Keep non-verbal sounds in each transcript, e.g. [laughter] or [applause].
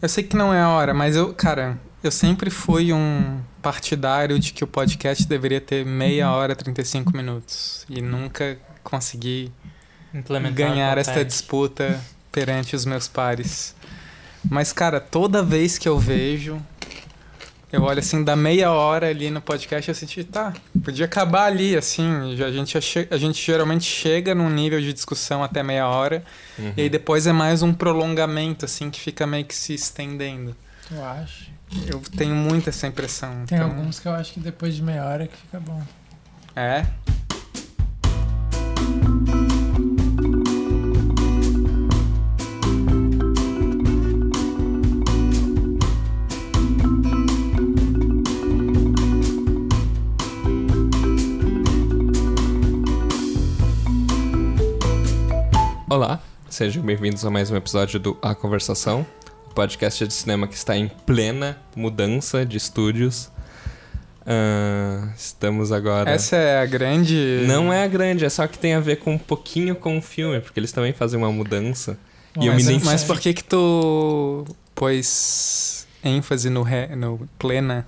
Eu sei que não é a hora, mas eu, cara, eu sempre fui um partidário de que o podcast deveria ter meia hora, 35 minutos. E nunca consegui ganhar esta disputa perante os meus pares. Mas, cara, toda vez que eu vejo, eu olho assim, da meia hora ali no podcast, eu senti, tá, podia acabar ali, assim. A gente, a gente geralmente chega num nível de discussão até meia hora, uhum. e aí depois é mais um prolongamento, assim, que fica meio que se estendendo. Eu acho. Eu tenho muito essa impressão. Tem então... alguns que eu acho que depois de meia hora que fica bom. É? Olá, sejam bem-vindos a mais um episódio do A Conversação, o podcast de cinema que está em plena mudança de estúdios. Uh, estamos agora. Essa é a grande. Não é a grande, é só que tem a ver com um pouquinho com o filme, porque eles também fazem uma mudança. Bom, e eu mas, me identifico... mas por que que tu pôs ênfase no, ré, no plena?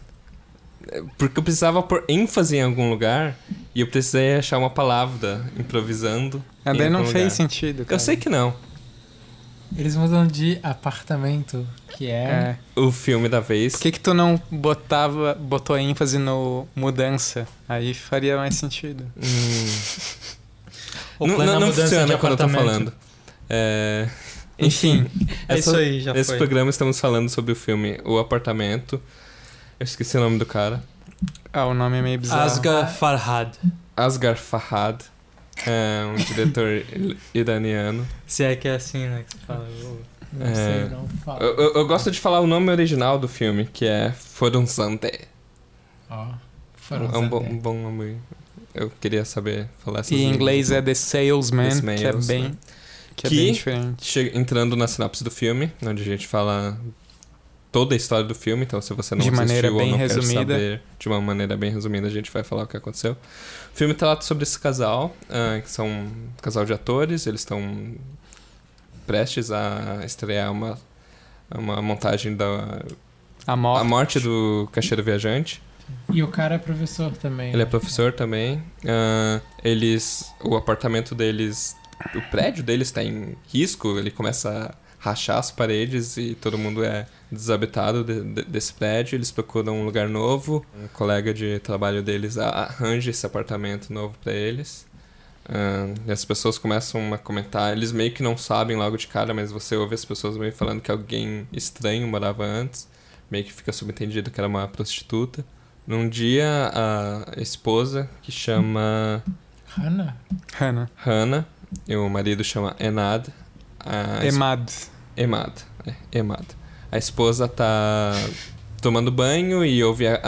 Porque eu precisava pôr ênfase em algum lugar e eu precisei achar uma palavra improvisando. Ah, daí não lugar. fez sentido. Cara. Eu sei que não. Eles mudam de apartamento, que é... é. O filme da vez. Por que, que tu não botava, botou ênfase no mudança? Aí faria mais sentido. Hum. não, não, não funciona quando eu tô falando. É... Enfim, [laughs] é isso aí, já Esse foi. programa estamos falando sobre o filme O Apartamento. Eu esqueci o nome do cara. Ah, o nome é meio bizarro. Asghar Farhad. Asghar Farhad. É um [laughs] diretor iraniano. Se é que é assim, né? Que você fala. não é, sei, não fala. Eu, eu, eu, gosto de falar o nome original do filme, que é Forunzante. Ó. Oh, é um bom, um bom nome. Eu queria saber falar essas E em inglês é The Salesman, The que é bem. Que, que é bem diferente. entrando na sinopse do filme, onde a gente fala toda a história do filme, então se você não de maneira bem ou não resumida. quer saber de uma maneira bem resumida, a gente vai falar o que aconteceu. O filme trata sobre esse casal, uh, que são um casal de atores, eles estão prestes a estrear uma, uma montagem da a morte. a morte do caixeiro viajante. E o cara é professor também. Ele é né? é professor também. Uh, eles, o apartamento deles, o prédio deles está em risco. Ele começa a rachar as paredes e todo mundo é desabitado de, de, desse prédio, eles procuram um lugar novo. Um colega de trabalho deles arranja esse apartamento novo para eles. Uh, e as pessoas começam a comentar, eles meio que não sabem logo de cara, mas você ouve as pessoas meio falando que alguém estranho morava antes, meio que fica subentendido que era uma prostituta. Num dia, a esposa, que chama. Hannah? Hannah. Hannah, e o marido chama Enad. Emad. Emad, é, Emad a esposa tá tomando banho e ouve a,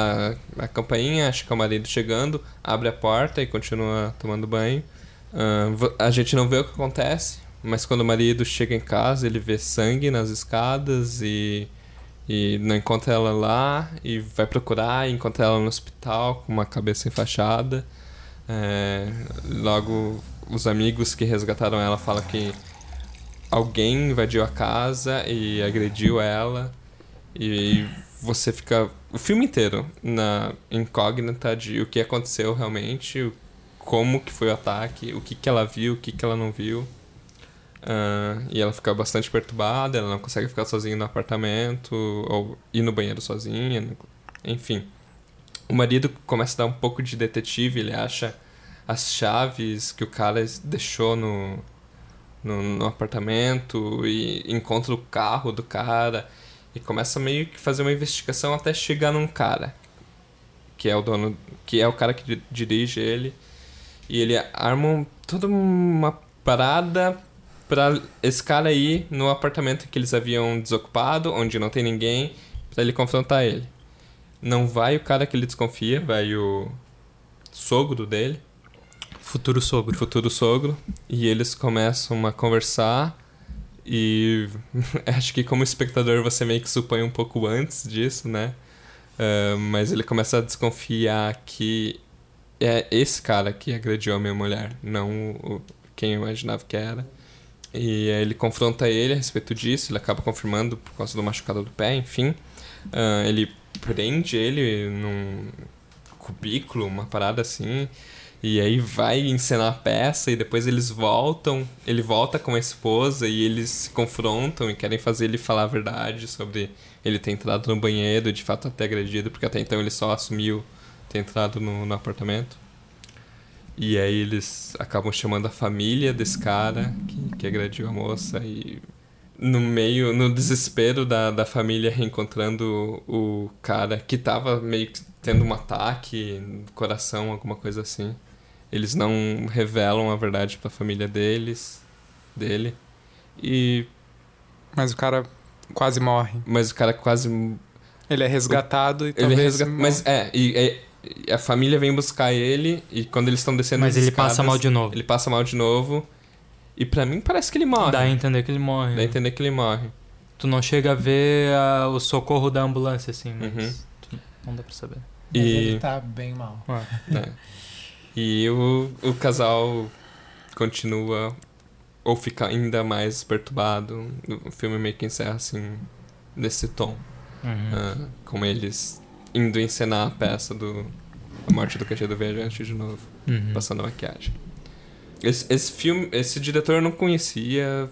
a, a, campainha, acha que é o marido chegando, abre a porta e continua tomando banho. Uh, a gente não vê o que acontece, mas quando o marido chega em casa, ele vê sangue nas escadas e, e não encontra ela lá e vai procurar e encontra ela no hospital com uma cabeça enfaixada. É, logo, os amigos que resgataram ela falam que alguém invadiu a casa e agrediu ela e você fica o filme inteiro na incógnita de o que aconteceu realmente, como que foi o ataque, o que que ela viu, o que que ela não viu. Uh, e ela fica bastante perturbada, ela não consegue ficar sozinha no apartamento ou ir no banheiro sozinha, enfim. O marido começa a dar um pouco de detetive, ele acha as chaves que o cara deixou no, no, no apartamento e encontra o carro do cara e começa meio que fazer uma investigação até chegar num cara que é o dono, que é o cara que dirige ele e ele arma toda uma parada para esse cara ir no apartamento que eles haviam desocupado, onde não tem ninguém, para ele confrontar ele. Não vai o cara que ele desconfia, vai o sogro dele. Futuro sogro. Futuro sogro. E eles começam a conversar. E [laughs] acho que como espectador você meio que supõe um pouco antes disso, né? Uh, mas ele começa a desconfiar que é esse cara que agrediu a minha mulher, não o, quem eu imaginava que era. E ele confronta ele a respeito disso, ele acaba confirmando por causa do machucado do pé, enfim. Uh, ele prende ele num cubículo, uma parada assim. E aí vai encenar a peça e depois eles voltam, ele volta com a esposa e eles se confrontam e querem fazer ele falar a verdade sobre ele ter entrado no banheiro de fato ter agredido, porque até então ele só assumiu ter entrado no, no apartamento. E aí eles acabam chamando a família desse cara que, que agrediu a moça e no meio, no desespero da, da família reencontrando o cara que tava meio que tendo um ataque no coração, alguma coisa assim. Eles não revelam a verdade para a família deles, dele. E mas o cara quase morre. Mas o cara quase ele é resgatado o... e ele é talvez é resgatado, mas é, e, e, a família vem buscar ele e quando eles estão descendo Mas ele escadas, passa mal de novo. Ele passa mal de novo. E para mim parece que ele morre. Dá a entender que ele morre. Dá a entender que ele morre. Tu não chega a ver a, o socorro da ambulância assim, mas uhum. não dá para saber. Mas e... ele tá bem mal. É. [laughs] E o, o casal continua ou fica ainda mais perturbado. O filme meio que encerra assim, nesse tom. Uhum. Uh, com eles indo encenar a peça do A Morte do Cachê do Viajante de novo, uhum. passando a maquiagem. Esse, esse filme, esse diretor eu não conhecia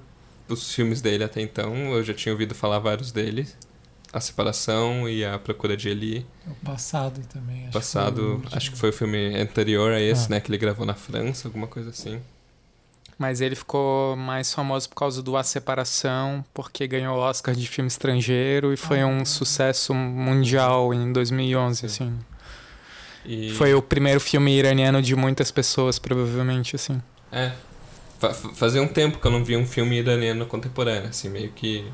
os filmes dele até então, eu já tinha ouvido falar vários deles. A Separação e A Procura de Eli. O Passado também. Acho Passado, que acho que foi o filme anterior a esse, ah. né? Que ele gravou na França, alguma coisa assim. Mas ele ficou mais famoso por causa do A Separação, porque ganhou o Oscar de filme estrangeiro e foi ah, um sucesso mundial em 2011, Sim. assim. E... Foi o primeiro filme iraniano de muitas pessoas, provavelmente, assim. É. Fazia um tempo que eu não via um filme iraniano contemporâneo, assim, meio que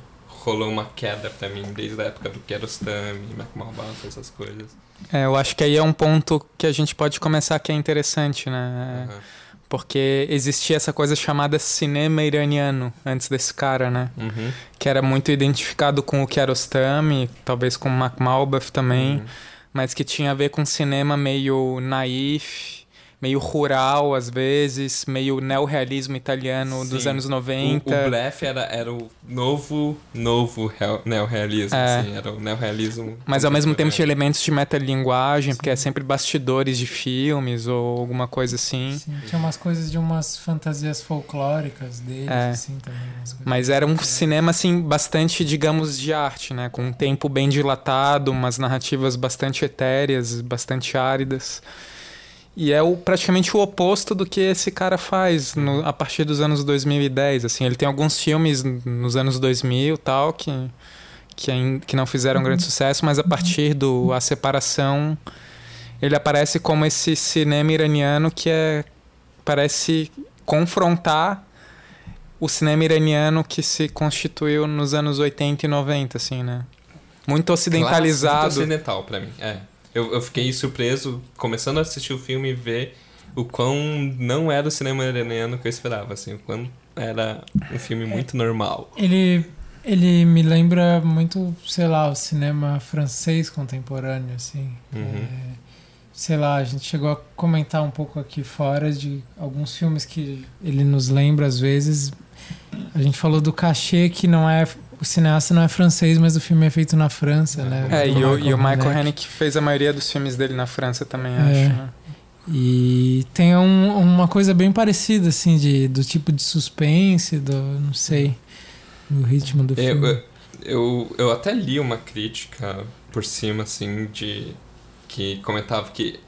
rolou uma queda para mim desde a época do Kiarostami, Malbaf, essas coisas. É, eu acho que aí é um ponto que a gente pode começar que é interessante, né? Uhum. Porque existia essa coisa chamada cinema iraniano antes desse cara, né? Uhum. Que era muito identificado com o Kiarostami, talvez com o Malbaf também, uhum. mas que tinha a ver com cinema meio naif, meio rural às vezes, meio neorrealismo italiano Sim. dos anos 90. O, o Bleff era, era o novo, novo neorrealismo, é. assim, era o neorrealismo. Mas ao mesmo tempo tinha elementos de metalinguagem, porque é sempre bastidores de filmes ou alguma coisa assim. Sim, tinha umas coisas de umas fantasias folclóricas deles, é. assim, também. Mas era um cinema, assim, bastante, digamos, de arte, né? Com um tempo bem dilatado, umas narrativas bastante etéreas, bastante áridas. E é o, praticamente o oposto do que esse cara faz no, a partir dos anos 2010. Assim, ele tem alguns filmes nos anos 2000 tal que, que, que não fizeram grande uhum. sucesso, mas a partir do A Separação ele aparece como esse cinema iraniano que é, parece confrontar o cinema iraniano que se constituiu nos anos 80 e 90, assim, né? Muito ocidentalizado. muito ocidental para mim, é eu, eu fiquei surpreso começando a assistir o filme e ver o quão não era o cinema iraniano que eu esperava, assim, o quão era um filme é. muito normal. Ele ele me lembra muito, sei lá, o cinema francês contemporâneo, assim. Uhum. É, sei lá, a gente chegou a comentar um pouco aqui fora de alguns filmes que ele nos lembra às vezes. A gente falou do cachê que não é o cineasta não é francês, mas o filme é feito na França, né? É, e o, e o Michael Haneke fez a maioria dos filmes dele na França também, é. acho, né? E tem um, uma coisa bem parecida, assim, de, do tipo de suspense, do, não sei, do ritmo do filme. Eu, eu, eu até li uma crítica por cima, assim, de que comentava que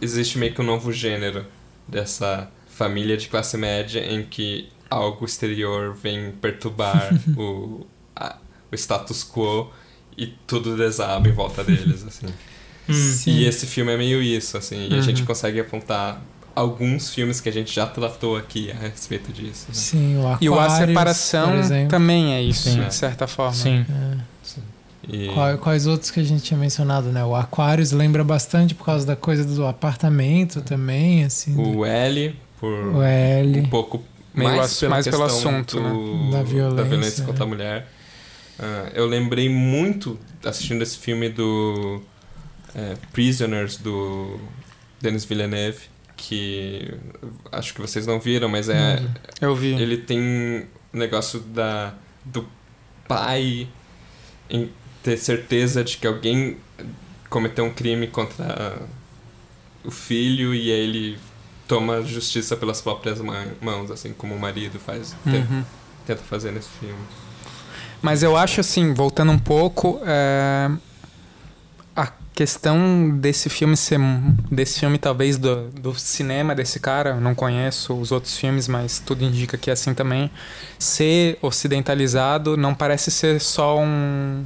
existe meio que um novo gênero dessa família de classe média em que algo exterior vem perturbar [laughs] o, a, o status quo e tudo desaba em volta deles, [laughs] assim. Hum. E esse filme é meio isso, assim, e a gente uhum. consegue apontar alguns filmes que a gente já tratou aqui a respeito disso. Né? Sim, o Aquarius, E o A Separação também é isso, Sim. de certa forma. Sim. É. Sim. E... Quais outros que a gente tinha mencionado, né? O Aquarius lembra bastante por causa da coisa do apartamento também, assim. O do... L, por o L. um pouco mais, pela mais pelo assunto do... né? da violência, da violência contra a mulher. Uh, eu lembrei muito assistindo esse filme do é, Prisoners do Denis Villeneuve, que acho que vocês não viram, mas é. Eu vi. Ele tem negócio da, do pai em ter certeza de que alguém cometeu um crime contra o filho e aí ele toma justiça pelas próprias mãos, assim como o marido faz, uhum. tenta fazer nesse filme. Mas eu acho assim, voltando um pouco, é... a questão desse filme ser desse filme talvez do, do cinema desse cara, não conheço os outros filmes, mas tudo indica que é assim também. Ser ocidentalizado não parece ser só um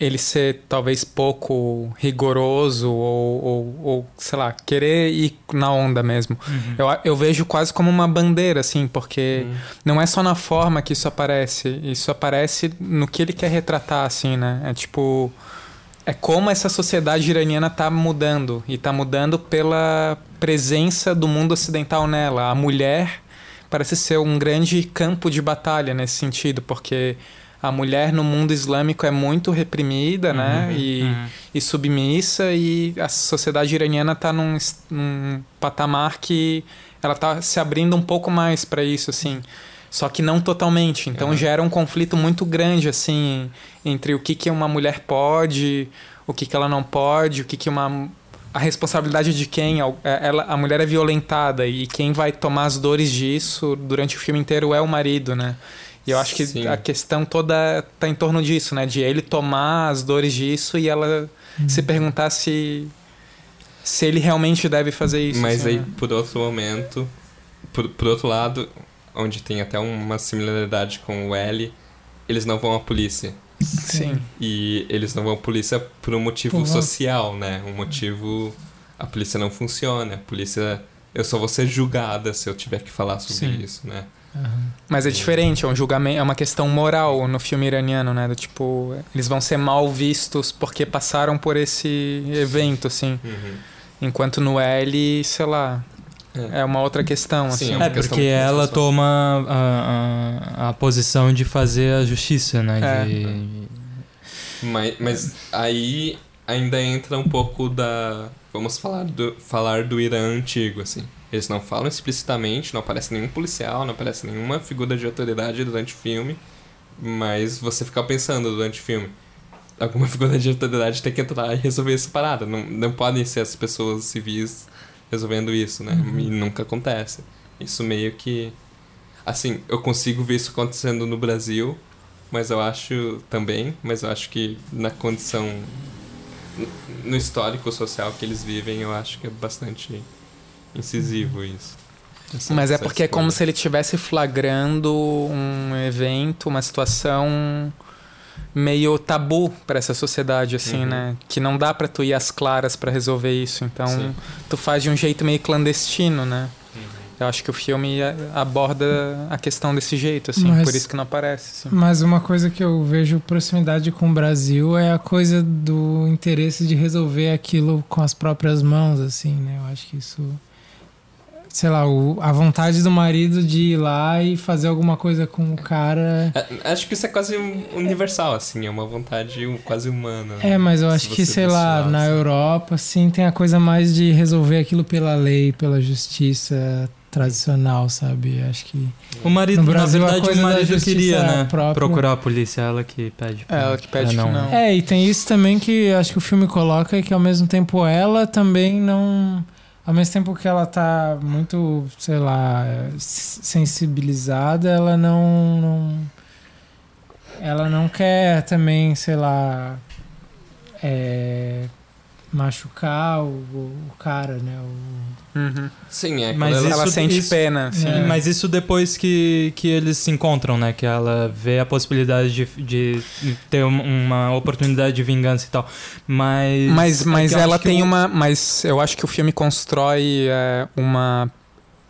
ele ser talvez pouco rigoroso ou, ou, ou, sei lá, querer ir na onda mesmo. Uhum. Eu, eu vejo quase como uma bandeira, assim, porque uhum. não é só na forma que isso aparece, isso aparece no que ele quer retratar, assim, né? É tipo. É como essa sociedade iraniana tá mudando. E tá mudando pela presença do mundo ocidental nela. A mulher parece ser um grande campo de batalha nesse sentido, porque a mulher no mundo islâmico é muito reprimida, né? uhum, né? E, uhum. e, submissa, e a sociedade iraniana está num, num, patamar que ela está se abrindo um pouco mais para isso, assim. Só que não totalmente. Então uhum. gera um conflito muito grande, assim, entre o que, que uma mulher pode, o que, que ela não pode, o que, que uma. A responsabilidade de quem? É, ela, a mulher é violentada e quem vai tomar as dores disso durante o filme inteiro é o marido, né? E eu acho que Sim. a questão toda tá em torno disso, né? De ele tomar as dores disso e ela uhum. se perguntar se se ele realmente deve fazer isso. Mas assim, aí, né? por outro momento, por, por outro lado, onde tem até uma similaridade com o L, eles não vão à polícia. Sim. E eles não vão à polícia por um motivo social, né? Um motivo. A polícia não funciona. A polícia. Eu só vou ser julgada se eu tiver que falar sobre Sim. isso, né? Mas é diferente, é um julgamento, é uma questão moral no filme iraniano, né? Do tipo, eles vão ser mal vistos porque passaram por esse evento, assim. Uhum. Enquanto no L, sei lá, é, é uma outra questão, Sim, assim. É, é porque ela toma a, a, a, posição de fazer a justiça, né? É. De... Mas, mas aí ainda entra um pouco da... Vamos falar do, falar do Irã antigo, assim. Eles não falam explicitamente, não aparece nenhum policial, não aparece nenhuma figura de autoridade durante o filme, mas você fica pensando durante o filme. Alguma [laughs] figura de autoridade tem que entrar e resolver essa parada. Não, não podem ser as pessoas civis resolvendo isso, né? Uhum. E nunca acontece. Isso meio que. Assim, eu consigo ver isso acontecendo no Brasil, mas eu acho também, mas eu acho que na condição. No histórico social que eles vivem, eu acho que é bastante incisivo isso. Essa, Mas é porque é como se ele estivesse flagrando um evento, uma situação meio tabu para essa sociedade assim, uhum. né? Que não dá para tu ir às claras para resolver isso. Então, Sim. tu faz de um jeito meio clandestino, né? Uhum. Eu acho que o filme aborda a questão desse jeito, assim, mas, por isso que não aparece. Assim. Mas uma coisa que eu vejo proximidade com o Brasil é a coisa do interesse de resolver aquilo com as próprias mãos, assim, né? Eu acho que isso sei lá, o, a vontade do marido de ir lá e fazer alguma coisa com o cara. É, acho que isso é quase universal, assim, é uma vontade quase humana. É, mas eu acho que, sei lá, na assim. Europa, assim, tem a coisa mais de resolver aquilo pela lei, pela justiça tradicional, sabe? Acho que. O marido, no Brasil, na verdade, o marido queria, né? Própria... Procurar a polícia, ela que pede. Pra, é, ela que pede não. não. É, e tem isso também que acho que o filme coloca que ao mesmo tempo ela também não ao mesmo tempo que ela tá muito, sei lá, sensibilizada, ela não, não ela não quer também, sei lá, é, machucar o, o cara, né? O... Uhum. Sim, é mas ela, ela sente isso, pena. Sim, é. Mas isso depois que, que eles se encontram, né? Que ela vê a possibilidade de, de ter uma oportunidade de vingança e tal. Mas. Mas, é mas é ela tem uma. Mas eu acho que o filme constrói é, uma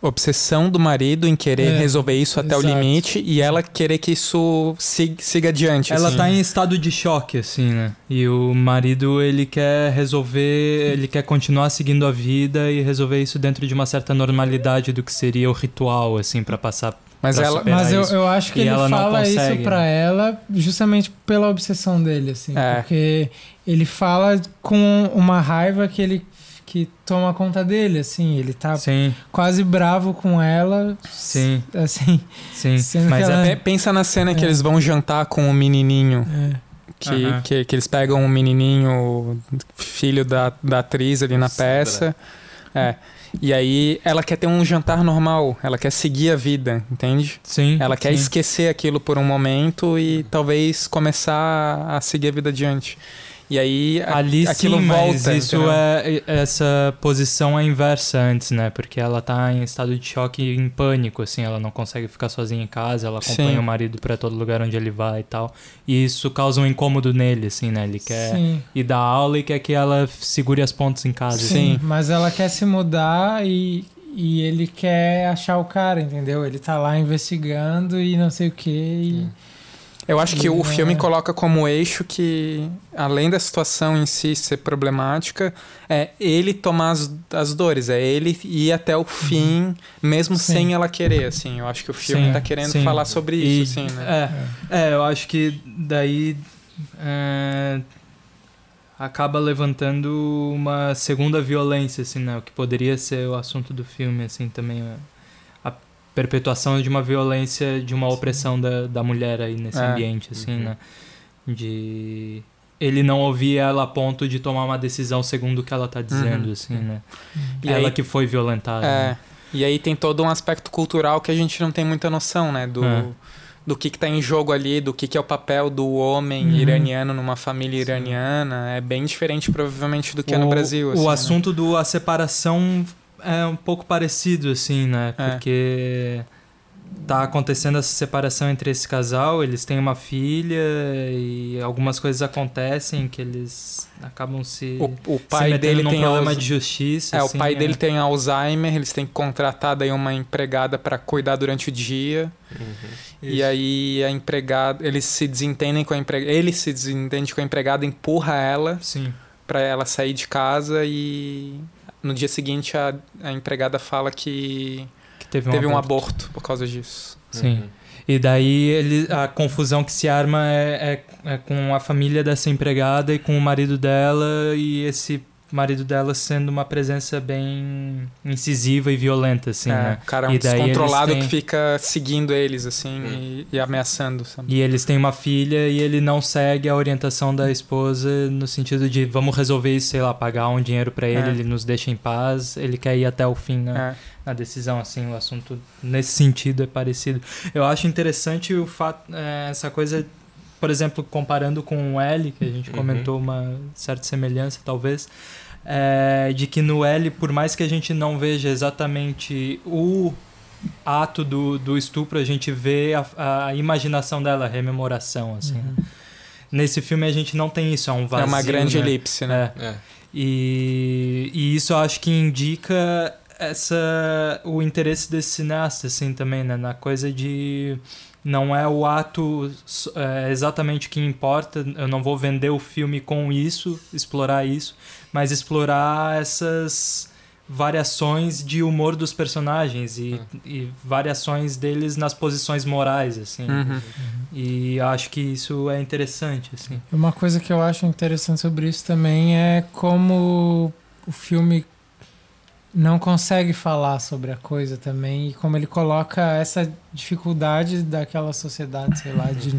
obsessão do marido em querer é, resolver isso até exato. o limite e ela querer que isso siga, siga adiante. Ela assim. tá em estado de choque, assim, né? E o marido, ele quer resolver, ele quer continuar seguindo a vida e resolver isso dentro de uma certa normalidade do que seria o ritual, assim, para passar. Mas, ela, mas eu, eu acho que e ele fala isso né? ela justamente pela obsessão dele, assim. É. Porque ele fala com uma raiva que ele que toma conta dele, assim. Ele tá Sim, quase bravo com ela. sim, Assim. sim. [laughs] Mas que ela- é, Pe- Pensa na cena que É. eles vão jantar com o menininho. É. Que, Aham. que, que eles pegam o menininho, filho da, da atriz ali na Sandra. peça. É. E aí ela quer ter um jantar normal, ela quer seguir a vida, entende? sim. Ela quer sim. esquecer aquilo por um momento e talvez começar a seguir a vida adiante. E aí a- Ali aquilo sim, volta. mas isso entendeu? é essa posição é inversa antes, né? Porque ela tá em estado de choque, em pânico, assim, ela não consegue ficar sozinha em casa, ela acompanha Sim. o marido pra todo lugar onde ele vai e tal. E isso causa um incômodo nele, assim, né? Ele quer Sim. ir dar aula e quer que ela segure as pontas em casa. Sim. Sim, mas ela quer se mudar e, e ele quer achar o cara, entendeu? Ele tá lá investigando e não sei o que. E... Eu acho que E o filme é- coloca como eixo que, além da situação em si ser problemática, é ele tomar as, as dores, é ele ir até o fim, mesmo Sim. sem ela querer, assim. Eu acho que o filme Sim, tá querendo sim. falar sobre E- isso, assim, né? É, é, eu acho que daí é, acaba levantando uma segunda violência, assim, né? O que poderia ser o assunto do filme, assim, também. é A perpetuação de uma violência, de uma opressão da, da mulher aí nesse É. ambiente, assim, Uhum. né? De ele não ouvir ela a ponto de tomar uma decisão segundo o que ela tá dizendo, Uhum. assim, né? E ela aí- que foi violentada. É. né? E aí tem todo um aspecto cultural que a gente não tem muita noção, né? Do, É. do que, que tá em jogo ali, do que, que é o papel do homem Uhum. iraniano numa família iraniana. É bem diferente, provavelmente, do que é no O- Brasil. assim, o né? assunto do a separação é um pouco parecido, assim, né? É. Porque tá acontecendo essa separação entre esse casal, eles têm uma filha e algumas coisas acontecem que eles acabam se, O, o se pai metendo dele num tem problema de justiça. É, assim, o pai é. dele tem Alzheimer, eles têm que contratar daí uma empregada para cuidar durante o dia. Uhum. E Isso. aí a empregada, eles se desentendem com a empregada, ele se desentende com a empregada, empurra ela Sim. para ela sair de casa e no dia seguinte a, a empregada fala que Que teve um teve um aborto. aborto por causa disso. Sim. Uhum. E daí ele, a confusão que se arma é, é, é com a família dessa empregada e com o marido dela, e esse marido dela sendo uma presença bem incisiva e violenta, assim, é, né? O cara é um E daí eles descontrolado têm- que fica seguindo eles assim Hum. e, e ameaçando, sabe? E eles têm uma filha e ele não segue a orientação da esposa no sentido de vamos resolver isso, sei lá, pagar um dinheiro pra ele, É. ele nos deixa em paz, ele quer ir até o fim na, É. na decisão, assim, o assunto nesse sentido é parecido. Eu acho interessante o fato, é, essa coisa, por exemplo, comparando com o L, que a gente Uhum. comentou uma certa semelhança, talvez, é, de que no L, por mais que a gente não veja exatamente o ato do, do estupro, a gente vê a, a imaginação dela, a rememoração, assim. né? Nesse filme a gente não tem isso, é um vazio, é uma grande né? elipse, né? É. É. E, e isso eu acho que indica essa o interesse desse cineasta assim também né na coisa de não é o ato é, exatamente o que importa. Eu não vou vender o filme com isso explorar isso mas explorar essas variações de humor dos personagens e, e variações deles nas posições morais assim. Uhum. e eu acho que isso é interessante assim. Uma coisa que eu acho interessante sobre isso também é como o filme não consegue falar sobre a coisa também e como ele coloca essa dificuldade daquela sociedade, sei lá, de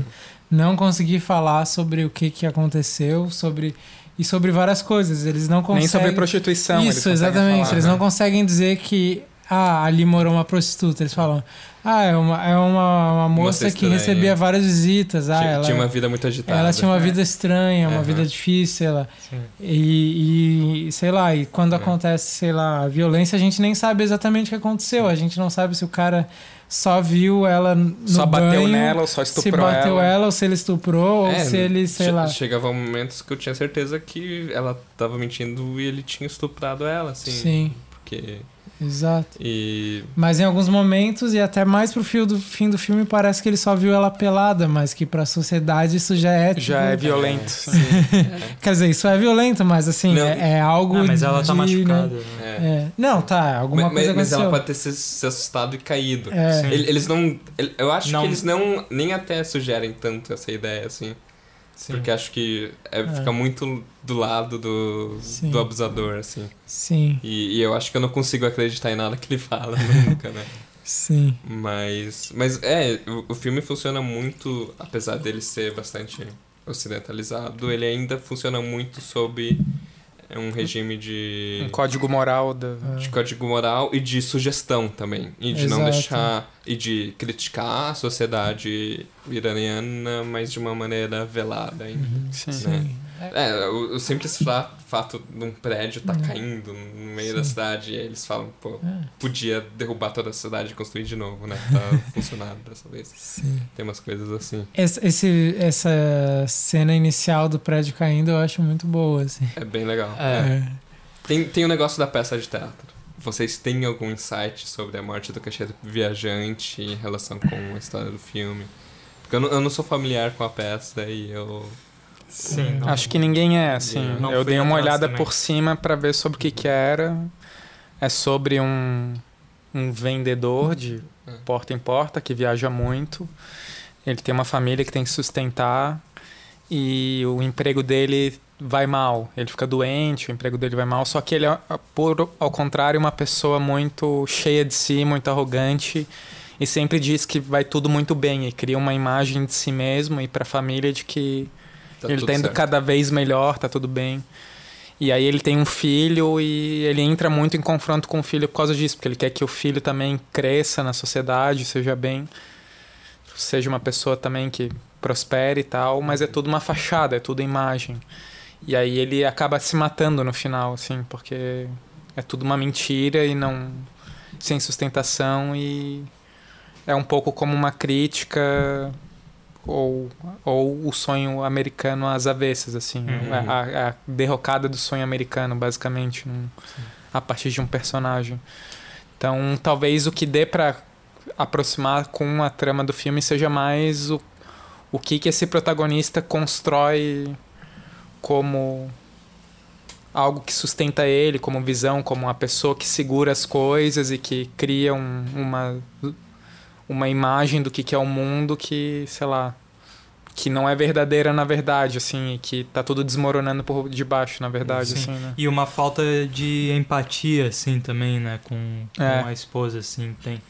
não conseguir falar sobre o que, que aconteceu, sobre e sobre várias coisas. Eles não conseguem Nem sobre prostituição. eles Isso, conseguem exatamente. falar, Eles né? não conseguem dizer que ah, ali morou uma prostituta. Eles falam, ah, é uma, é uma, uma moça que recebia várias visitas. Ah, tinha, ela, tinha uma vida muito agitada. ela tinha uma É. vida estranha, uma Aham. vida difícil, ela. Sim. E, e, sei lá, e quando É. acontece, sei lá, a violência, a gente nem sabe exatamente o que aconteceu. A gente não sabe se o cara só viu ela no Só bateu banho, nela ou só se estuprou bateu ela. ela. ou se ele estuprou, ou É, se ele, sei lá. Chegava momentos que eu tinha certeza que ela tava mentindo e ele tinha estuprado ela, assim. Sim, Porque. Exato. E. Mas em alguns momentos, e até mais pro fio do, fim do filme, parece que ele só viu ela pelada, mas que pra sociedade isso já é. Já tipo, é violento. Sim. [laughs] Quer dizer, isso é violento, mas assim, Não. é, é algo. Ah, mas ela tá de, machucada né? né? É. É. Não, tá, alguma mas, coisa mas aconteceu. ela pode ter se, se assustado e caído. É. Eles não. Eu acho Não. que eles não. Nem até sugerem tanto essa ideia, assim. Sim. Porque acho que é, é. fica muito do lado do, do abusador, assim. Sim. E, e, eu acho que eu não consigo acreditar em nada que ele fala [laughs] nunca, né? Sim. Mas, mas é, o, o filme funciona muito, apesar dele ser bastante ocidentalizado, ele ainda funciona muito sob é um regime de. Um código moral. Da... De código moral e de sugestão também. E de Exato. não deixar. E de criticar a sociedade iraniana, mas de uma maneira velada ainda. Uhum, sim. Né? sim. É, o, o simples fato de um prédio tá é. caindo no meio Sim. da cidade e eles falam, pô, é. podia derrubar toda a cidade e construir de novo, né? Tá [laughs] funcionando dessa vez. Sim. Tem umas coisas assim. Esse, esse, essa cena inicial do prédio caindo eu acho muito boa, assim. É bem legal. É. é. Tem, tem um negócio da peça de teatro. Vocês têm algum insight sobre a morte do caixeiro viajante em relação com a história do filme? Porque eu não, eu não sou familiar com a peça e eu Sim. Não, Acho que ninguém é, assim. Não eu dei uma olhada também. por cima para ver sobre o que que era. É sobre um, um vendedor de é. porta em porta que viaja muito. Ele tem uma família que tem que sustentar e o emprego dele vai mal. Ele fica doente, o emprego dele vai mal. Só que ele é, por ao contrário, uma pessoa muito cheia de si, muito arrogante e sempre diz que vai tudo muito bem e cria uma imagem de si mesmo e para a família de que Tá ele tá indo certo. cada vez melhor, tá tudo bem. E aí ele tem um filho e ele entra muito em confronto com o filho por causa disso, porque ele quer que o filho também cresça na sociedade, seja bem, seja uma pessoa também que prospere e tal, mas é tudo uma fachada, é tudo imagem. E aí ele acaba se matando no final, assim, porque é tudo uma mentira e não sem sustentação e é um pouco como uma crítica ou, ou o sonho americano às avessas, assim. Uhum. A, a, derrocada do sonho americano, basicamente, a partir de um personagem. Então, talvez o que dê para aproximar com a trama do filme seja mais o, o que, que esse protagonista constrói como algo que sustenta ele, como visão, como uma pessoa que segura as coisas e que cria um, uma uma imagem do que, que é o mundo que, sei lá, que não é verdadeira na verdade, assim, e que tá tudo desmoronando por debaixo, na verdade, Sim. assim, né? E uma falta de empatia, assim, também, né, com, com é. a esposa, assim, tem...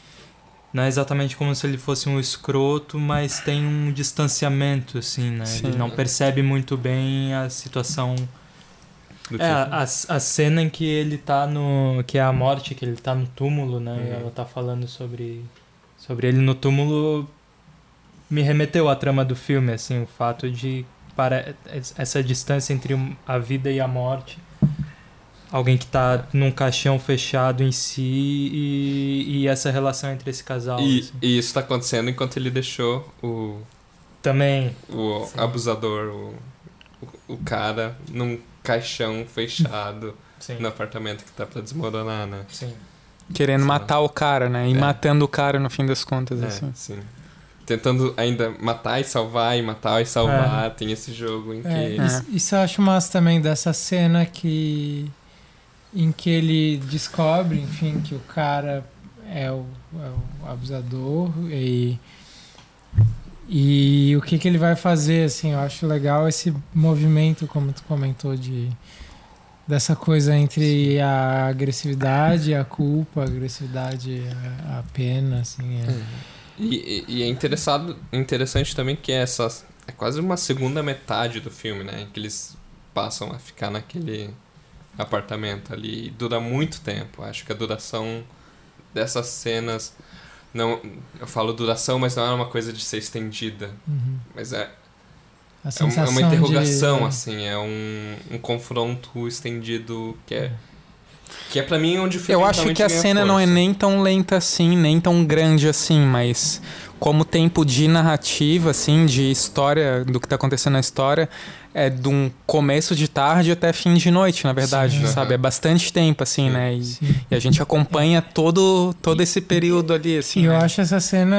Não é exatamente como se ele fosse um escroto, mas tem um distanciamento, assim, né? Sim. Ele não percebe muito bem a situação... é, tipo. a, a cena em que ele tá no... Que é a morte, que ele tá no túmulo, né? Uhum. E ela tá falando sobre sobre ele no túmulo me remeteu à trama do filme, assim, o fato de para essa distância entre a vida e a morte. Alguém que está num caixão fechado em si e, e essa relação entre esse casal. E, assim. e isso está acontecendo enquanto ele deixou o. Também. O Sim. abusador, o, o, o, cara, num caixão fechado Sim. no apartamento que está para desmoronar, né? Sim. Querendo matar o cara, né? E é. matando o cara no fim das contas, é, assim. Sim. Tentando ainda matar e salvar, e matar e salvar. É. Tem esse jogo em é, que. Isso, isso eu acho massa também dessa cena que. Em que ele descobre, enfim, que o cara é o, é o abusador e. E o que, que ele vai fazer, assim, eu acho legal esse movimento, como tu comentou, de dessa coisa entre a agressividade, a culpa, a agressividade, a, a pena, assim. É. Uhum. E, e, é interessado, interessante também que é essa é quase uma segunda metade do filme, né? Que eles passam a ficar naquele apartamento ali. E dura muito tempo. Acho que a duração dessas cenas não eu falo duração, mas não é uma coisa de ser estendida. Uhum. Mas é é, é uma interrogação, de... assim, é um, um confronto estendido que é. Que é pra mim onde o Eu acho que a cena força. não é nem tão lenta assim, nem tão grande assim, mas como tempo de narrativa, assim, de história, do que tá acontecendo na história, é de um começo de tarde até fim de noite, na verdade, Sim, sabe? É bastante tempo, assim, né? E, e, a gente acompanha todo, todo esse período ali, assim. E eu né? acho essa cena,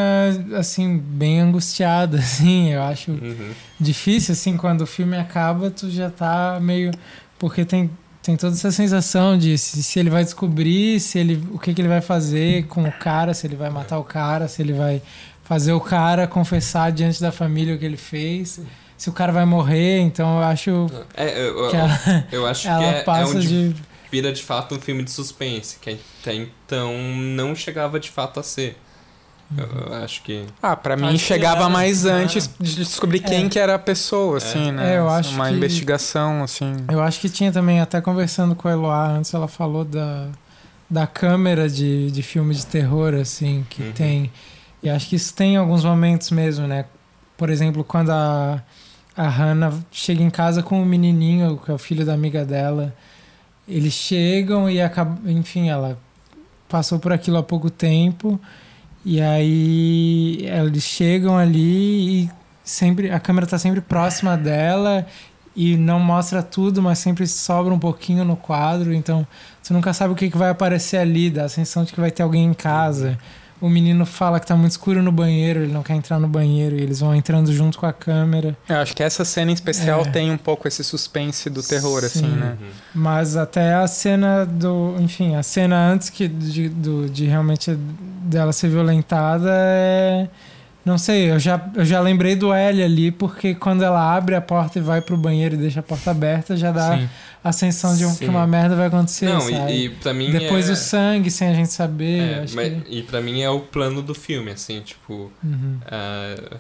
assim, bem angustiada, [laughs] assim. Eu acho uhum. difícil, assim, quando o filme acaba, tu já tá meio... Porque tem, tem toda essa sensação de se, se ele vai descobrir, se ele, o que, que ele vai fazer com o cara, se ele vai matar o cara, se ele vai fazer o cara confessar diante da família o que ele fez se o cara vai morrer, então eu acho É, eu, que ela, [laughs] eu acho [laughs] que ela é, é passa onde de. vira de fato um filme de suspense, que até então não chegava de fato a ser. Eu, eu acho que. Ah, pra mim Acho que chegava era- mais é. antes de descobrir quem É. que era a pessoa, assim, né? É, eu acho Uma que- investigação, assim. Eu acho que tinha também, até conversando com a Eloá antes, ela falou da, da câmera de, de filme de terror, assim, que Uhum. tem. E acho que isso tem em alguns momentos mesmo, né? Por exemplo, quando a, a Hannah chega em casa com o menininho, que é o filho da amiga dela. Eles chegam e acabam. Enfim, ela passou por aquilo há pouco tempo. E aí eles chegam ali e sempre a câmera tá sempre próxima dela e não mostra tudo, mas sempre sobra um pouquinho no quadro, então você nunca sabe o que, que vai aparecer ali, dá a sensação de que vai ter alguém em casa. O menino fala que tá muito escuro no banheiro, ele não quer entrar no banheiro, e eles vão entrando junto com a câmera. Eu acho que essa cena em especial É. tem um pouco esse suspense do terror, Sim. assim, né? Uhum. Mas até a cena do. Enfim, a cena antes que de, do, de realmente dela ser violentada é. Não sei, eu já, eu já lembrei do L ali, porque quando ela abre a porta e vai pro banheiro e deixa a porta aberta, já dá Sim. a sensação de um- que uma merda vai acontecer. Não, sabe? e, e pra mim. Depois é, o sangue, sem a gente saber. é, acho mas- que... E pra mim é o plano do filme, assim, tipo. Uhum. ah,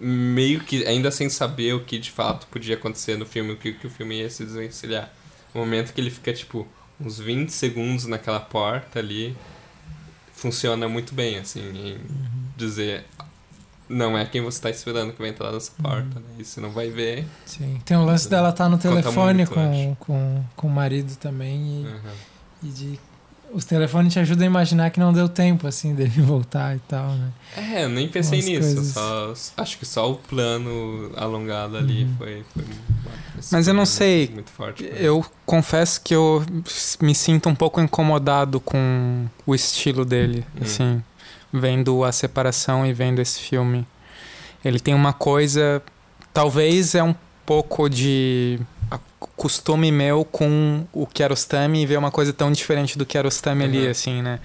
meio que ainda sem saber o que de fato podia acontecer no filme, o que, que o filme ia se desvencilhar. O momento que ele fica, tipo, uns 20 segundos naquela porta ali, funciona muito bem, assim, em dizer. Não é quem você tá esperando que vai entrar nessa porta, né? E você não vai ver. Sim. Tem o lance dela estar no Conta telefone muito, com, com, com o marido também. E, Uhum. e de. Os telefones te ajudam a imaginar que não deu tempo, assim, [laughs] dele voltar e tal, né? É, eu nem pensei Umas nisso. coisas. Só, acho que só o plano alongado ali Uhum. foi, foi. Mas eu não sei, Muito forte. Eu confesso que eu me sinto um pouco incomodado com o estilo dele, Hum. assim, vendo a separação e vendo esse filme. Ele tem uma coisa, talvez é um pouco de costume meu com o Kiarostami e ver uma coisa tão diferente do Kiarostami ali, Uhum. assim, né?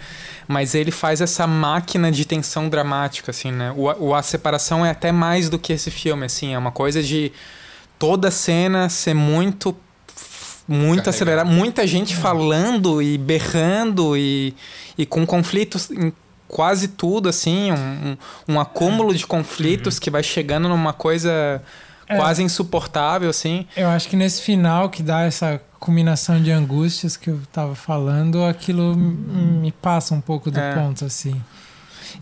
Mas ele faz essa máquina de tensão dramática, assim, né? O, o A Separação é até mais do que esse filme, assim, é uma coisa de toda cena ser muito muito Carregado. acelerada, muita gente falando e berrando e, e com conflitos em quase tudo, assim, um, um, um acúmulo de conflitos que vai chegando numa coisa É. quase insuportável, assim. Eu acho que nesse final que dá essa combinação de angústias que eu tava falando, aquilo me passa um pouco do É. ponto, assim.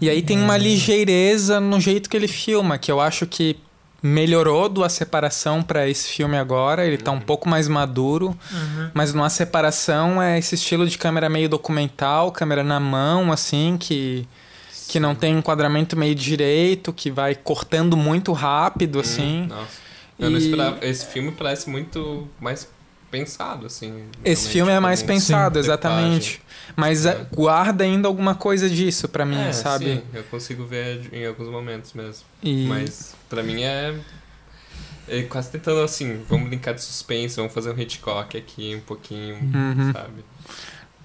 E aí tem uma É. ligeireza no jeito que ele filma, que eu acho que melhorou do A Separação pra esse filme agora. Ele tá um pouco mais maduro, mas no A Separação é esse estilo de câmera meio documental, câmera na mão, assim, que, que não tem enquadramento meio direito, que vai cortando muito rápido, assim. Hum, nossa. Eu não E- esperava. Esse filme parece muito mais pensado, assim. Esse filme é mais pensado, decupagem. exatamente. Mas É. é, guarda ainda alguma coisa disso pra mim, É, sabe? sim, eu consigo ver em alguns momentos mesmo. E... Mas pra mim é. É quase tentando assim, vamos brincar de suspense, vamos fazer um Hitchcock aqui um pouquinho, Uhum. sabe?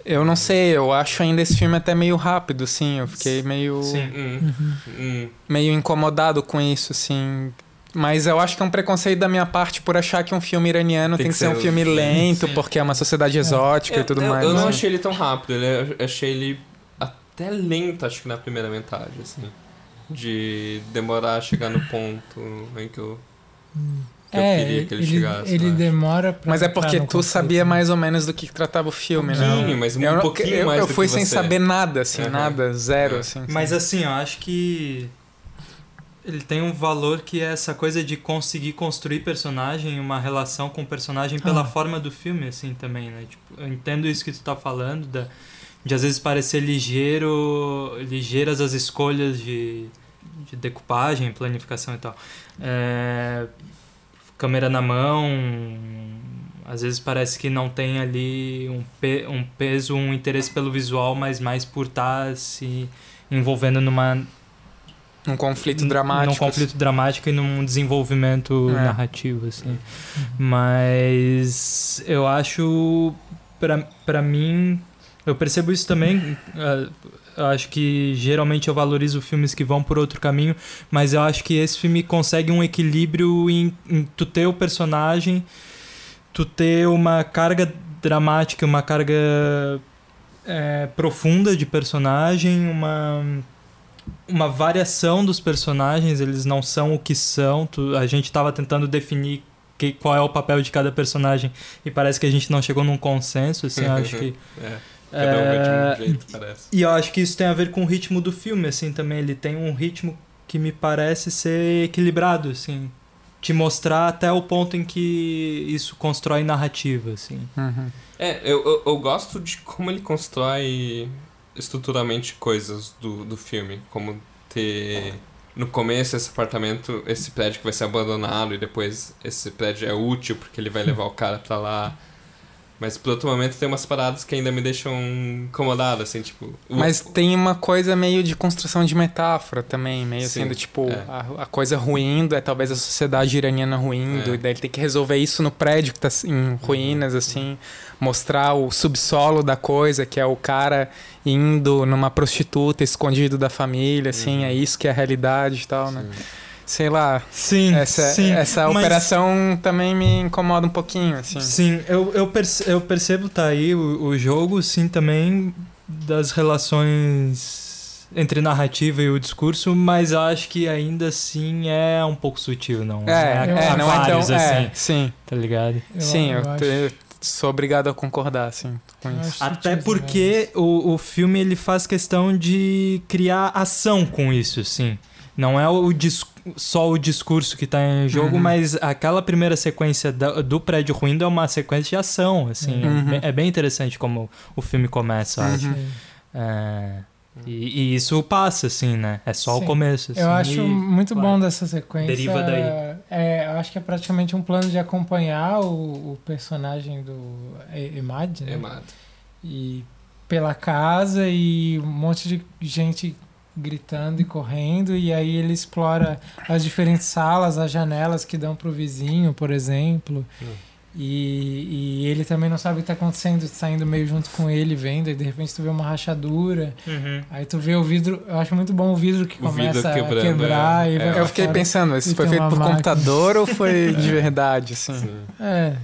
Eu não sei, eu acho ainda esse filme até meio rápido, assim. Eu fiquei meio, Sim. Hum, Uhum. hum, meio incomodado com isso, assim. Mas eu acho que é um preconceito da minha parte por achar que um filme iraniano tem, que ser um filme lento, Sim. porque é uma sociedade exótica Eu, e tudo eu- mais. eu não né? achei ele tão rápido, ele, eu achei ele até lento, acho que na primeira metade, assim. De demorar a chegar no ponto em que eu, que eu queria que ele, chegasse. ele eu acho. demora pra Mas é porque tu conflito, sabia né? mais ou menos do que tratava o filme, Um né? pouquinho, mas um eu, não- pouquinho eu, mais eu do fui que sem você. saber nada, assim, Aham. nada, zero, É. assim. Mas sabe? assim, eu acho que ele tem um valor que é essa coisa de conseguir construir personagem, uma relação com o personagem pela Ah. forma do filme, assim, também, né? Tipo, eu entendo isso que tu tá falando, da, de às vezes parecer ligeiro, ligeiras as escolhas de, de decupagem, planificação e tal. É, câmera na mão, às vezes parece que não tem ali um, pe um peso, um interesse pelo visual, mas mais por estar se envolvendo numa Um conflito num- dramático. num conflito dramático e num desenvolvimento É. narrativo assim. Mas eu acho pra para mim Eu percebo isso também. Uh, eu acho que geralmente eu valorizo filmes que vão por outro caminho, mas eu acho que esse filme consegue um equilíbrio em, em tu ter o personagem, tu ter uma carga dramática, uma carga é, profunda de personagem, uma uma variação dos personagens, eles não são o que são. Tu, a gente estava tentando definir que, qual é o papel de cada personagem e parece que a gente não chegou num consenso, assim, acho [laughs] que... é. Cada um é, de um jeito, parece. E eu acho que isso tem a ver com o ritmo do filme, assim, também. Ele tem um ritmo que me parece ser equilibrado, assim. Te mostrar até o ponto em que isso constrói narrativa, assim. Uhum. É, eu, eu, eu, gosto de como ele constrói estruturalmente coisas do, do filme. Como ter... No começo, esse apartamento, esse prédio que vai ser abandonado e depois esse prédio é útil porque ele vai levar o cara pra lá mas por outro momento tem umas paradas que ainda me deixam incomodado, assim, tipo. Mas tem uma coisa meio de construção de metáfora também, meio Sim, sendo tipo, é. a, a, coisa ruindo, é talvez a sociedade iraniana ruindo, é. e daí ele tem que resolver isso no prédio que tá em ruínas, uhum. assim, mostrar o subsolo da coisa, que é o cara indo numa prostituta escondido da família, assim, uhum. é isso que é a realidade e tal, né? Sim. né? Sei lá. Sim, essa, sim, essa operação também me incomoda um pouquinho, assim. Sim, eu, eu, percebo, eu percebo tá aí o, o jogo, sim, também das relações entre narrativa e o discurso, mas acho que ainda assim é um pouco sutil, não? É, é, é não vários, é tão, é, assim, sim. Tá ligado? Eu, sim, eu, eu, eu sou obrigado a concordar, assim, com isso. Até porque o, o filme ele faz questão de criar ação com isso, sim. Não é o só o discurso que está em jogo, uhum. mas aquela primeira sequência do, do prédio ruindo é uma sequência de ação, assim. Uhum. É, é, bem interessante como o filme começa, uhum. acho. É, e, e, isso passa, assim, né? É só Sim. o começo. Assim, eu acho e, muito claro, bom dessa sequência. Deriva daí. É, eu acho que é praticamente um plano de acompanhar o, o personagem do Emad, né? Emad. E pela casa e um monte de gente gritando e correndo, e aí ele explora as diferentes salas, as janelas que dão para o vizinho, por exemplo. Hum. E, e ele também não sabe o que está acontecendo, saindo meio junto com ele, vendo, e de repente tu vê uma rachadura. Uhum. Aí tu vê o vidro, eu acho muito bom o vidro que o começa vidro a quebrar. É. E é. Eu fiquei pensando, isso foi feito por máquina. computador ou foi [laughs] de verdade, assim? Sim. É,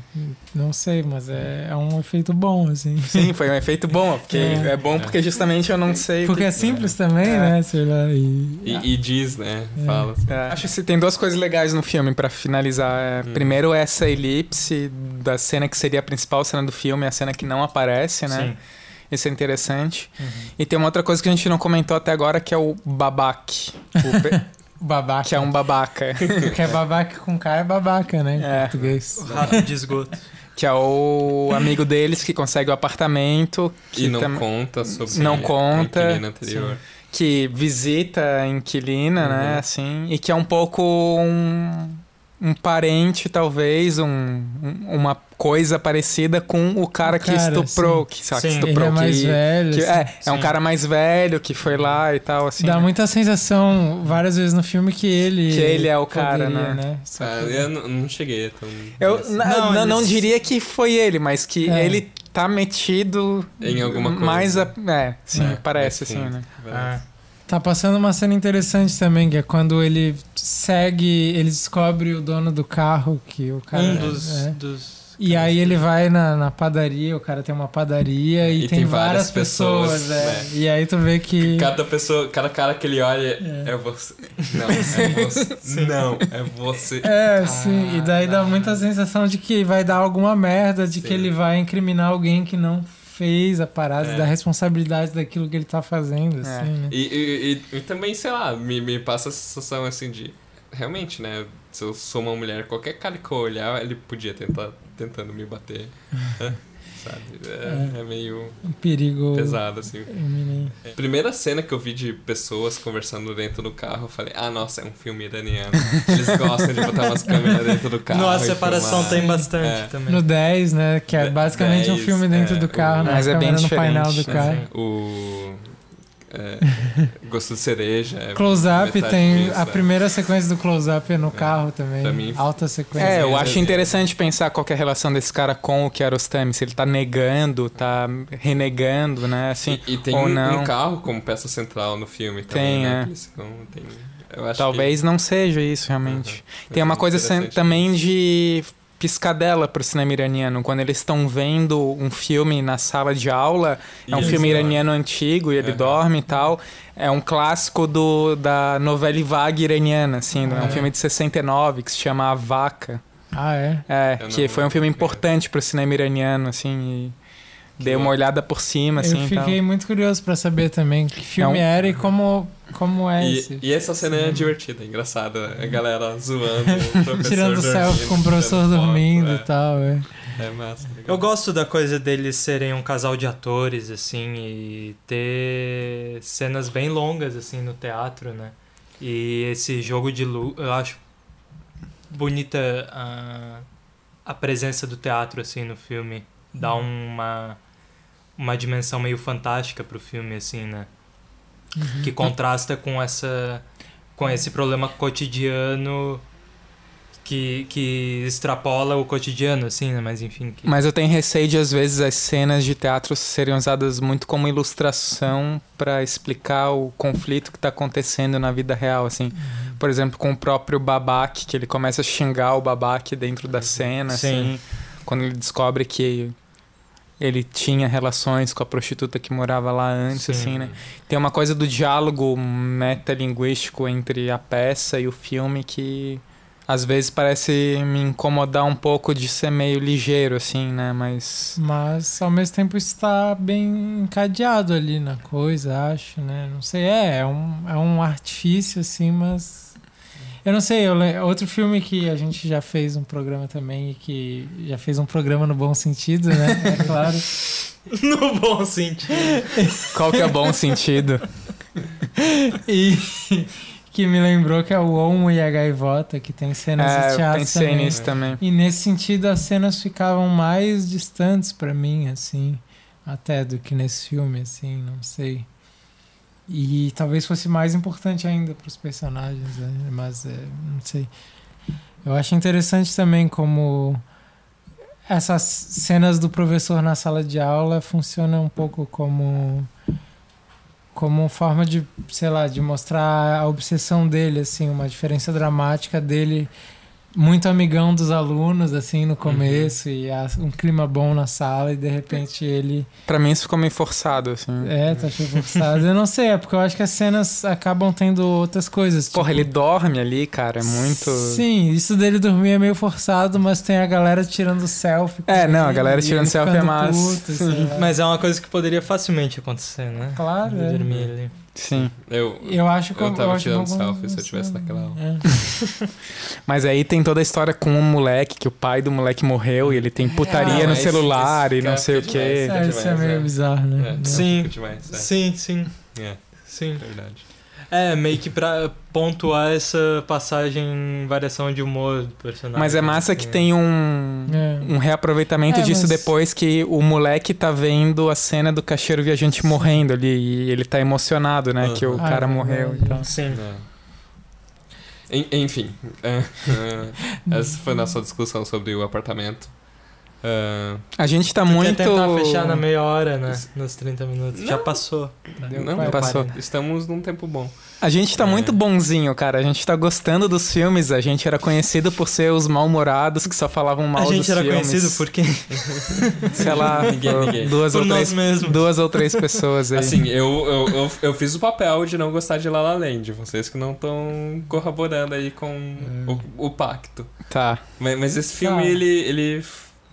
não sei, mas é, é um efeito bom, assim. Sim, foi um efeito bom, [laughs] porque é, é bom porque justamente eu não sei. Porque é simples também, é. né? Sei lá. E, e, e diz, né? É. Fala. Acho que tem duas coisas legais no filme para finalizar. Hum. Primeiro, essa elipse da cena que seria a principal cena do filme, a cena que não aparece, né? Sim. Isso é interessante. Uhum. E tem uma outra coisa que a gente não comentou até agora, que é o babaque. O [laughs] babaca. Que é um babaca. [laughs] que é babaca com K é babaca, né? Em é. português. O rato de esgoto. Que é o amigo deles que consegue o apartamento. Que e não tam... conta sobre não conta, a inquilina anterior. Sim. Que visita a inquilina, né, uhum. né? Assim, e que é um pouco um um parente, talvez, um, uma coisa parecida com o cara, o que estuprou, sim. que, sabe, sim, que estuprou. Ele é mais que, velho. Que, é, é um cara mais velho que foi lá e tal, assim. Dá né? muita sensação, várias vezes no filme, que ele. Que ele é o cara, poderia, né? né? Ah, eu não, não cheguei tão. Eu não, não, não, diria que foi ele, mas que é. ele tá metido. Em alguma coisa. Mais a, é, sim, é, parece assim, né? Ah. Tá passando uma cena interessante também, que é quando ele segue, ele descobre o dono do carro, que o cara. Um dos. É. dos e aí ele vai na, na, padaria, o cara tem uma padaria e, e tem, tem, várias, várias pessoas, pessoas é. né? E aí tu vê que. Cada pessoa, cada cara que ele olha é, é você. Não, é você. [laughs] Não, é você. É, ah, sim. E daí dá muita sensação de que vai dar alguma merda, de sim. que ele vai incriminar alguém que não fez a parada, é. da responsabilidade daquilo que ele tá fazendo, é. assim, né? e, e, e, e, também, sei lá, me, me passa a sensação, assim, de... Realmente, né? Se eu sou uma mulher, qualquer cara que eu olhar, ele podia tentar tentando me bater. [laughs] sabe? É, é, é meio um perigo pesado, assim. É. Primeira cena que eu vi de pessoas conversando dentro do carro, eu falei, ah, nossa, é um filme iraniano. Eles gostam de botar umas câmeras dentro do carro. Nossa, a separação filmar. tem bastante é. também. No 10, né? Que é basicamente 10, um filme dentro do carro, o... mas é bem diferente. no painel do carro. O é, gosto de cereja. É Close-up tem. disso, a é. primeira sequência do close-up é no carro também. Mim- Alta sequência. É, eu acho interessante pensar qual que é a relação desse cara com o Kiarostami. Se ele tá negando, tá renegando, né? Assim, e, e tem ou um, não. um carro como peça central no filme também, Tem, né? é. que tem- talvez não seja isso realmente. Uhum. Tem uma É coisa também isso. de piscadela pro cinema iraniano. Quando eles estão vendo um filme na sala de aula, é um filme ó. iraniano antigo e ele dorme e tal. É um clássico do, da novela vaga iraniana, assim. É Ah, um é? filme de 69 que se chama A Vaca. Ah, é? É, Eu que não- foi um filme importante pro cinema iraniano, assim. E dei uma olhada por cima, assim. eu e fiquei muito curioso pra saber também que filme É um- era e como, como é esse. E, e essa cena é divertida, é engraçada. A galera zoando, o [laughs] professor Tirando dormindo, selfie com o professor tirando foto, dormindo é. e tal, é. É massa. legal. Eu gosto da coisa deles serem um casal de atores, assim, e ter cenas bem longas, assim, no teatro, né? E esse jogo de luz, eu acho bonita a, a presença do teatro, assim, no filme. Dá uma, uma dimensão meio fantástica pro filme, assim, né? Que contrasta com essa com esse problema cotidiano que, que extrapola o cotidiano, assim, né? Mas enfim. Que... Mas eu tenho receio de, às vezes, as cenas de teatro serem usadas muito como ilustração pra explicar o conflito que tá acontecendo na vida real, assim. Por exemplo, com o próprio Babaque, que ele começa a xingar o Babaque dentro da cena, Sim. assim. Quando ele descobre que ele tinha relações com a prostituta que morava lá antes, Sim. assim, né? Tem uma coisa do diálogo metalinguístico entre a peça e o filme que às vezes parece me incomodar um pouco de ser meio ligeiro, assim, né? Mas. Mas ao mesmo tempo está bem encadeado ali na coisa, acho, né? Não sei, é, é um, é um artifício, assim, mas. Eu não sei, eu, outro filme que a gente já fez um programa também e que já fez um programa no bom sentido, né? É [laughs] claro. no bom sentido. Qual que é o bom sentido? E que me lembrou que é o Olmo e a Gaivota, que tem cenas É, de eu teatro pensei também. nisso também. E nesse sentido as cenas ficavam mais distantes pra mim, assim, até do que nesse filme, assim, não sei. E talvez fosse mais importante ainda pros personagens, né? mas é, não sei. Eu acho interessante também como essas cenas do professor na sala de aula funcionam um pouco como como forma de, sei lá, de mostrar a obsessão dele, assim, uma diferença dramática dele muito amigão dos alunos, assim, no começo, e a- um clima bom na sala, e de repente ele. Pra mim isso ficou meio forçado, assim. É, tá achando forçado. Eu não sei, é porque eu acho que as cenas acabam tendo outras coisas. Porra, tipo- ele dorme ali, cara, é muito. Sim, isso dele dormir é meio forçado, mas tem a galera tirando selfie. É, não, a galera e tirando selfie é massa. puto. [laughs] Mas é uma coisa que poderia facilmente acontecer, né? Claro, De é. dormir ali. Sim. Eu, Eu acho que Eu tava acho tirando selfie se eu tivesse naquela aula. É. [laughs] Mas aí tem toda a história com um moleque, que o pai do moleque morreu e ele tem putaria Ah, no celular esse e não sei o quê. demais, É, isso é demais, meio é. bizarro, né? É, É. Sim. demais, é. Sim, sim, É, sim. verdade. É, meio que pra pontuar essa passagem em variação de humor do personagem. Mas é massa que assim. tem um, É. um reaproveitamento É, disso mas- depois que o moleque tá vendo a cena do caixeiro viajante morrendo ali e ele tá emocionado, né? Que o. Ah, cara é morreu. verdade. Então. Sim. É. En- Enfim, é, é, [laughs] essa foi a nossa discussão sobre o apartamento. É, A gente tá Tu muito. Tentar fechar na meia hora, né? Nos 30 minutos. Já Não. passou. Deu não, quase. passou. estamos num tempo bom. A gente tá É. muito bonzinho, cara. A gente tá gostando dos filmes. A gente era conhecido por ser os mal-humorados que só falavam mal a gente dos era filmes. conhecido por quem? [laughs] Sei lá, Ninguém, ninguém. duas Por ou nós três mesmos. duas ou três pessoas aí. Assim, eu, eu, eu, eu fiz o papel de não gostar de La La Land. Vocês que não estão corroborando aí com o, o pacto. Tá. Mas, mas esse filme, Tá. ele, ele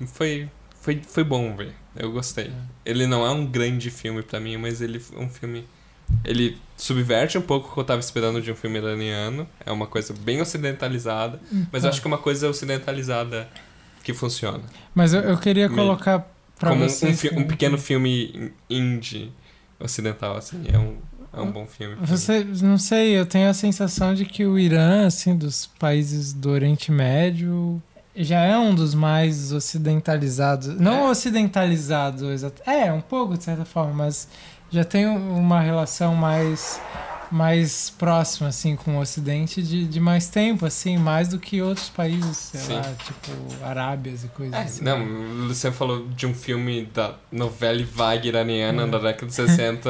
foi, foi, foi bom, velho. Eu gostei. Ele não é um grande filme pra mim, mas ele é um filme... Ele subverte um pouco o que eu tava esperando de um filme iraniano. É uma coisa bem ocidentalizada. Mas eu acho que é uma coisa ocidentalizada que funciona. Mas eu, eu queria Me- colocar pra Como um, vocês... fi- um também pequeno que- filme indie ocidental, assim. É um, é um bom filme. Você, não sei, eu tenho a sensação de que o Irã, assim, dos países do Oriente Médio, já é um dos mais ocidentalizados. Não É. ocidentalizado, exato. É, um pouco, de certa forma, mas já tem uma relação mais mais próxima assim com o Ocidente de, de mais tempo assim mais do que outros países sei Sim. lá tipo Arábias e coisas É, assim não, o Luciano falou de um filme da novela vaga iraniana É. da década de 60.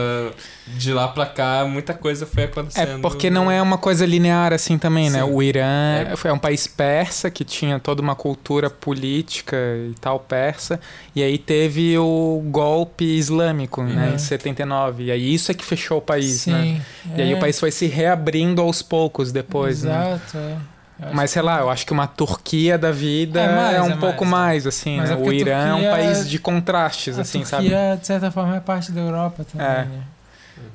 de lá pra cá, muita coisa foi acontecendo. É porque não é uma coisa linear assim também, né? Sim. O Irã É. é. um país persa que tinha toda uma cultura política e tal persa. E aí teve o golpe islâmico, né? Uhum. Em 79. E aí isso é que fechou o país, sim né? E aí é, o país foi se reabrindo aos poucos depois, né? exato é. Eu acho Mas sei lá, eu acho que uma Turquia da vida É é, mais, um é pouco mais, mais, assim, né? é o Irã é um Turquia- país de contrastes, a assim, sabe? Turquia, de certa forma, é parte da Europa também, É. né?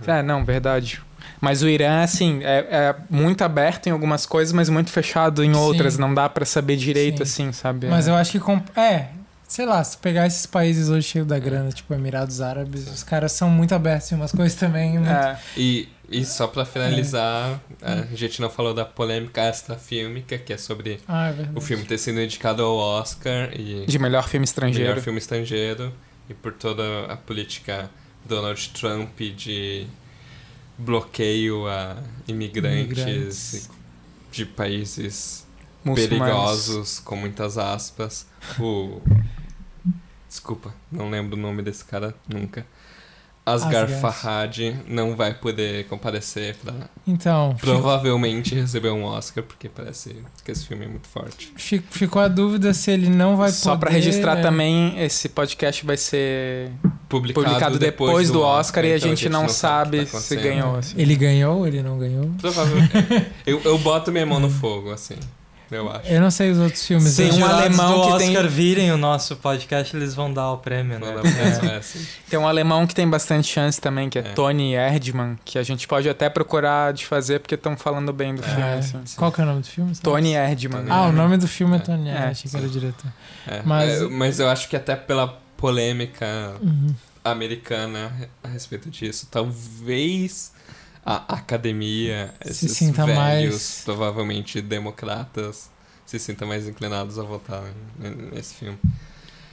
É, não, verdade. Mas o Irã, assim, é, é muito aberto em algumas coisas, mas muito fechado em Sim. outras. Não dá pra saber direito, Sim. assim, sabe? Mas eu acho que. É, sei lá, se pegar esses países hoje cheios da grana, tipo Emirados Árabes, os caras são muito abertos em umas coisas também. Muito... É, E, e só pra finalizar, a gente não falou da polêmica extrafílmica, que é sobre Ah, é o filme ter sido indicado ao Oscar e de melhor filme estrangeiro. melhor filme estrangeiro e por toda a política Donald Trump de bloqueio a imigrantes, Imigrantes. de países Muçulmanos. perigosos, com muitas aspas. O. Desculpa, não lembro o nome desse cara nunca. Asghar Asghar. Farhad não vai poder comparecer pra Então, provavelmente receber um Oscar, porque parece que esse filme é muito forte. fi- ficou a dúvida se ele não vai Só poder... pra registrar é, também, esse podcast vai ser Publicado, publicado depois do Oscar e a então gente não sabe o que tá se ganhou. assim. Ele ganhou, ele não ganhou? Provavelmente. [laughs] eu, eu boto minha mão no fogo, assim. Eu acho. Eu não sei os outros filmes. Se Tem os um alemão do que tem- Oscar virem o nosso podcast, eles vão dar o prêmio, né? É, assim. Tem um alemão que tem bastante chance também, que é, É. Tony Erdmann, que a gente pode até procurar de fazer, porque estão falando bem do É. filme. É. assim. Qual que é o nome do filme? sabe? Tony Erdmann. Tony Ah, o Erdmann. nome do filme é É. Tony. É, É, achei que era o diretor. É, Mas- é, mas eu acho que até pela polêmica Uhum. americana a respeito disso, talvez a academia, Se esses sinta velhos, mais- provavelmente democratas, se sintam mais inclinados a votar nesse filme.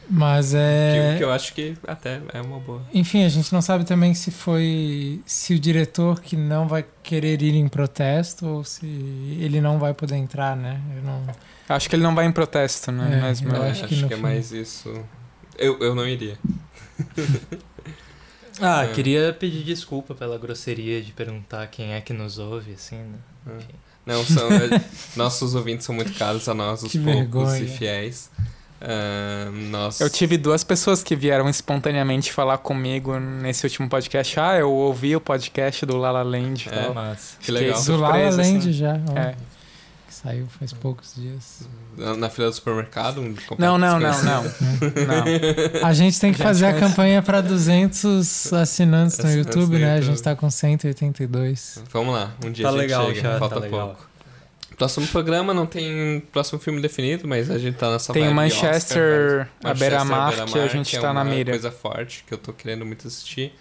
Mas Que, é. que eu acho que até é uma boa. Enfim, a gente não sabe também se foi. Se o diretor que não vai querer ir em protesto ou se ele não vai poder entrar, né? Eu não. Acho que ele não vai em protesto, né? É, Mesmo. eu acho acho que que, é mais isso. Eu, eu não iria. [laughs] Ah, É. queria pedir desculpa pela grosseria de perguntar quem é que nos ouve, assim, né? É. Enfim. Não, são, é, [laughs] nossos ouvintes são muito caros a nós, os Que poucos vergonha. e fiéis. Ah, nós... Eu tive duas pessoas que vieram espontaneamente falar comigo nesse último podcast. Ah, eu ouvi o podcast do Lala Land e É. tal. Mas, Que legal. Do La La surpreso, Land assim. já. ó, É. Que saiu faz poucos dias. Na, na fila do supermercado? um Não, não, não, não. [laughs] não. A gente tem que Gente, fazer a campanha para 200 assinantes no Assinantes YouTube, né? A gente tá com 182. Vamos lá, um dia Tá a gente legal chega, já, falta tá legal. pouco. Próximo programa não tem próximo filme definido, mas a gente tá nessa Tem o vibe Oscar, Manchester, a beira-mar, Manchester, que a gente é tá na mira. coisa forte que eu tô querendo muito assistir.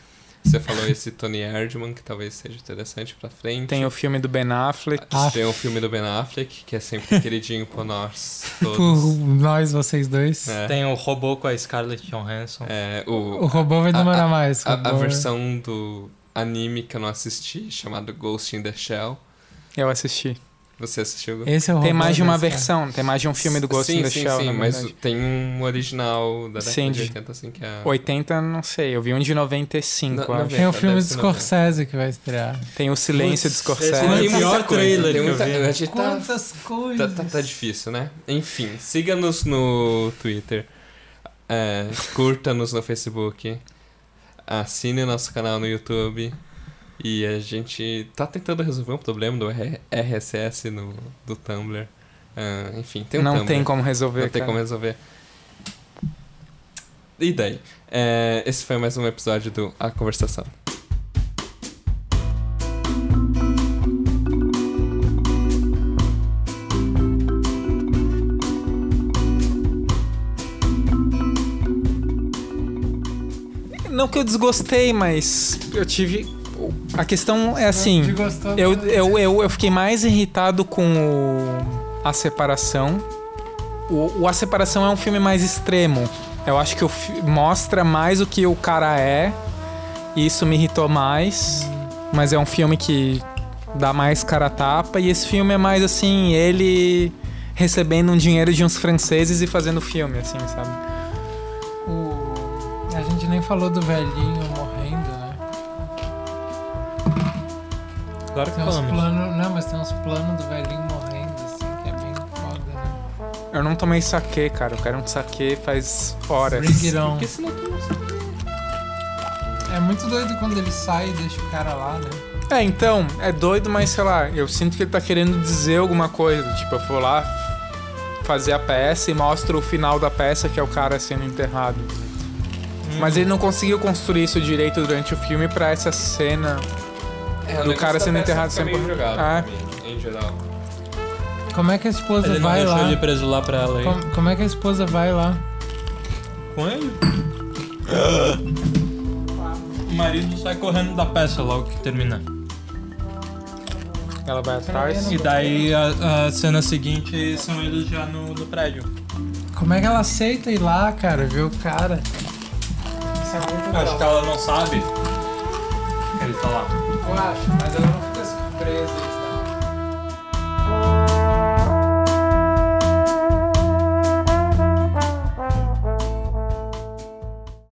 Você falou esse Tony Erdman, que talvez seja interessante pra frente. Tem o filme do Ben Affleck. Ah. Tem o filme do Ben Affleck, que é sempre queridinho por nós [laughs] Por todos. nós, vocês dois. É, tem o robô com a Scarlett Johansson. é, O o, robô vai demorar a- mais. a, a versão do anime que eu não assisti, chamado Ghost in the Shell. Eu assisti. Você assistiu? Esse é o Tem mais de uma versão, tem mais de um filme do Ghost sim, in the sim, Shell, Sim, mas tem um original da década Sim, de de- 80, assim, que é... 80, não sei, eu vi um de 95, Não, acho. 90. Tem o filme de ser Scorsese que vai estrear. Tem o Silêncio de Putz, Scorsese. esse Tem Tem o muita trailer tem que eu muita... A gente tá, Quantas coisas! tá, tá, tá difícil, né? Enfim, siga-nos no Twitter, é, curta-nos no Facebook, assine nosso canal no YouTube e a gente tá tentando resolver um problema do RSS no, do Tumblr. Ah, enfim, tem um não Tumblr. tem como resolver, Não tem cara. como resolver. E daí? É, esse foi mais um episódio do A Conversação. Não que eu desgostei, mas eu tive... A questão é assim... Eu, do- eu, eu, eu fiquei mais irritado com o A Separação. O, o A Separação é um filme mais extremo. Eu acho que mostra mais o que o cara é E isso me irritou mais. Mas é um filme que dá mais cara a tapa. E esse filme é mais assim, ele recebendo um dinheiro de uns franceses e fazendo filme, assim, sabe? O... A gente nem falou do velhinho Agora que Tem uns planos. Não, mas tem uns planos do velhinho morrendo, assim, que é bem foda, né? Eu não tomei saque, cara. Eu quero um saque faz horas. Bring it on. Porque senão tu não sabe. É muito doido quando ele sai e deixa o cara lá, né? É, então, é doido, mas sei lá, eu sinto que ele tá querendo dizer alguma coisa. Tipo, eu vou lá fazer a peça e mostro o final da peça, que é o cara sendo enterrado. Mas ele não conseguiu construir isso direito durante o filme pra essa cena. É, Do cara sendo enterrado sempre- meio jogável Ah. mim, em geral. Como é que a esposa Ele não vai deixou lá? ele preso lá pra ela aí. Como, como é que a esposa vai lá? Com ele? [laughs] O marido sai correndo da peça logo que termina. Ela vai atrás. E daí a, a cena seguinte são eles já no, no prédio. Como é que ela aceita ir lá, cara? Ver o cara? Isso é muito Acho que ela não sabe ele tá lá. Mas ela não fica surpresa.